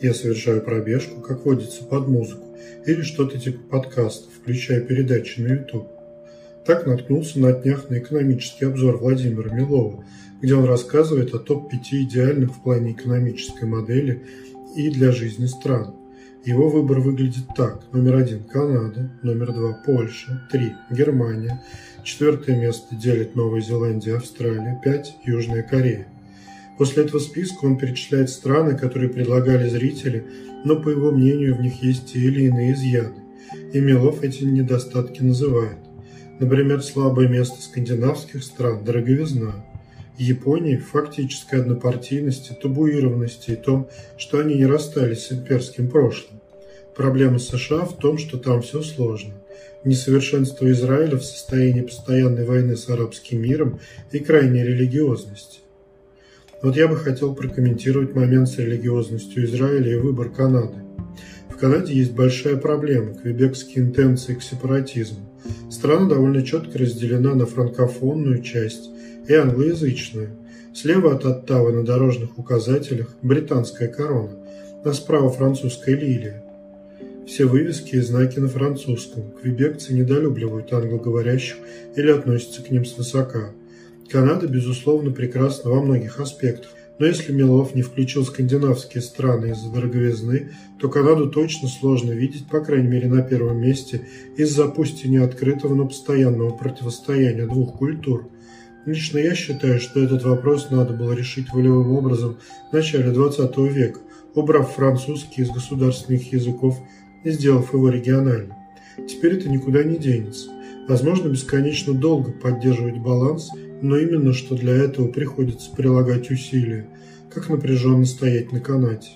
Я совершаю пробежку, как водится, под музыку, или что-то типа подкаста, включая передачи на YouTube. Так наткнулся на днях на экономический обзор Владимира Милова, где он рассказывает о топ-5 идеальных в плане экономической модели и для жизни стран. Его выбор выглядит так. Номер один – Канада, номер два – Польша, три – Германия, четвертое место делит Новая Зеландия, Австралия, пять – Южная Корея. После этого списка он перечисляет страны, которые предлагали зрители, но, по его мнению, в них есть те или иные изъяны. И Милов эти недостатки называет. Например, слабое место скандинавских стран – дороговизна. Японии – фактической однопартийности, табуированности и том, что они не расстались с имперским прошлым. Проблема США в том, что там все сложно. Несовершенство Израиля в состоянии постоянной войны с арабским миром и крайней религиозности. Вот я бы хотел прокомментировать момент с религиозностью Израиля и выбор Канады. В Канаде есть большая проблема – квебекские интенции к сепаратизму. Страна довольно четко разделена на франкофонную часть и англоязычную. Слева от Оттавы на дорожных указателях – британская корона, а справа – французская лилия. Все вывески и знаки на французском. Квебекцы недолюбливают англоговорящих или относятся к ним свысока – Канада, безусловно, прекрасна во многих аспектах, но если Милов не включил скандинавские страны из-за дороговизны, то Канаду точно сложно видеть, по крайней мере на первом месте, из-за пусть и не открытого, но постоянного противостояния двух культур. Лично я считаю, что этот вопрос надо было решить волевым образом в начале XX века, убрав французский из государственных языков и сделав его региональным. Теперь это никуда не денется. Возможно, бесконечно долго поддерживать баланс – но именно что для этого приходится прилагать усилия, как напряженно стоять на канате.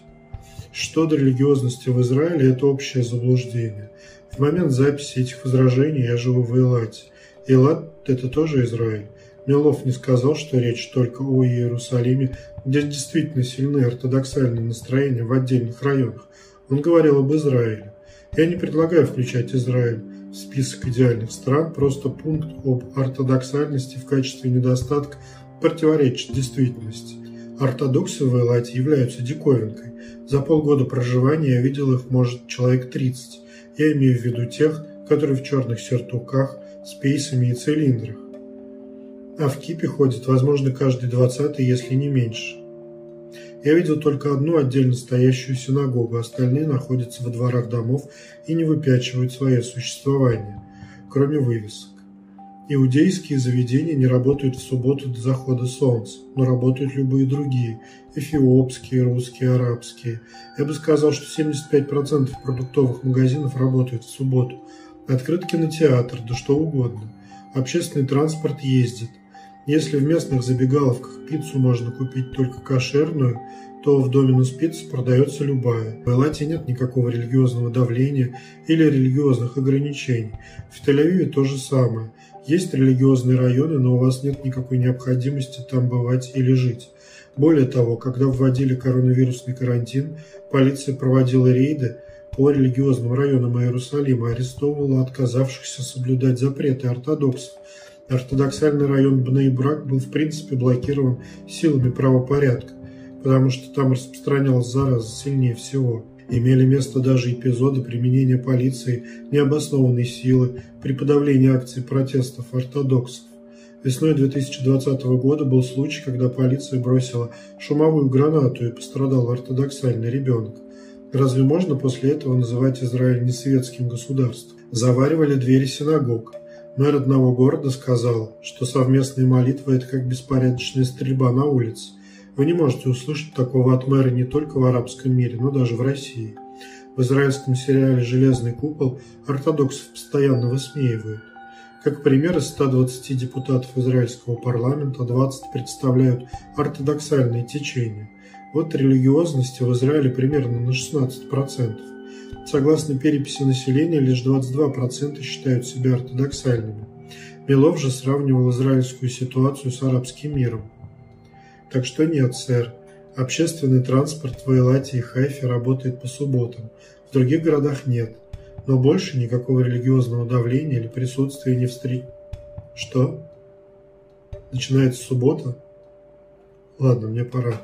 Что до религиозности в Израиле, это общее заблуждение. В момент записи этих возражений я живу в Элате. Элат – это тоже Израиль. Милов не сказал, что речь только о Иерусалиме, где действительно сильны ортодоксальные настроения в отдельных районах. Он говорил об Израиле. Я не предлагаю включать Израиль список идеальных стран, просто пункт об ортодоксальности в качестве недостатка противоречит действительности. Ортодоксы в Элате являются диковинкой. За полгода проживания я видел их, может, человек 30. Я имею в виду тех, которые в черных сертуках, с пейсами и цилиндрах. А в кипе ходит, возможно, каждый двадцатый, если не меньше. Я видел только одну отдельно стоящую синагогу, остальные находятся во дворах домов и не выпячивают свое существование, кроме вывесок. Иудейские заведения не работают в субботу до захода солнца, но работают любые другие – эфиопские, русские, арабские. Я бы сказал, что 75% продуктовых магазинов работают в субботу. Открыт кинотеатр, да что угодно. Общественный транспорт ездит – если в местных забегаловках пиццу можно купить только кошерную, то в Доминус Пицца продается любая. В Элате нет никакого религиозного давления или религиозных ограничений. В Тель-Авиве то же самое. Есть религиозные районы, но у вас нет никакой необходимости там бывать или жить. Более того, когда вводили коронавирусный карантин, полиция проводила рейды по религиозным районам Иерусалима, арестовывала отказавшихся соблюдать запреты ортодоксов – Ортодоксальный район Бнейбрак был в принципе блокирован силами правопорядка, потому что там распространялась зараза сильнее всего. Имели место даже эпизоды применения полиции необоснованной силы при подавлении акций протестов ортодоксов. Весной 2020 года был случай, когда полиция бросила шумовую гранату и пострадал ортодоксальный ребенок. Разве можно после этого называть Израиль несветским государством? Заваривали двери синагог – Мэр одного города сказал, что совместные молитвы – это как беспорядочная стрельба на улице. Вы не можете услышать такого от мэра не только в арабском мире, но даже в России. В израильском сериале «Железный купол» ортодоксов постоянно высмеивают. Как пример, из 120 депутатов израильского парламента 20 представляют ортодоксальные течения. Вот религиозности в Израиле примерно на 16%. Согласно переписи населения, лишь 22% считают себя ортодоксальными. Милов же сравнивал израильскую ситуацию с арабским миром. Так что нет, сэр. Общественный транспорт в Эйлате и Хайфе работает по субботам. В других городах нет. Но больше никакого религиозного давления или присутствия не встреч... Что? Начинается суббота? Ладно, мне пора.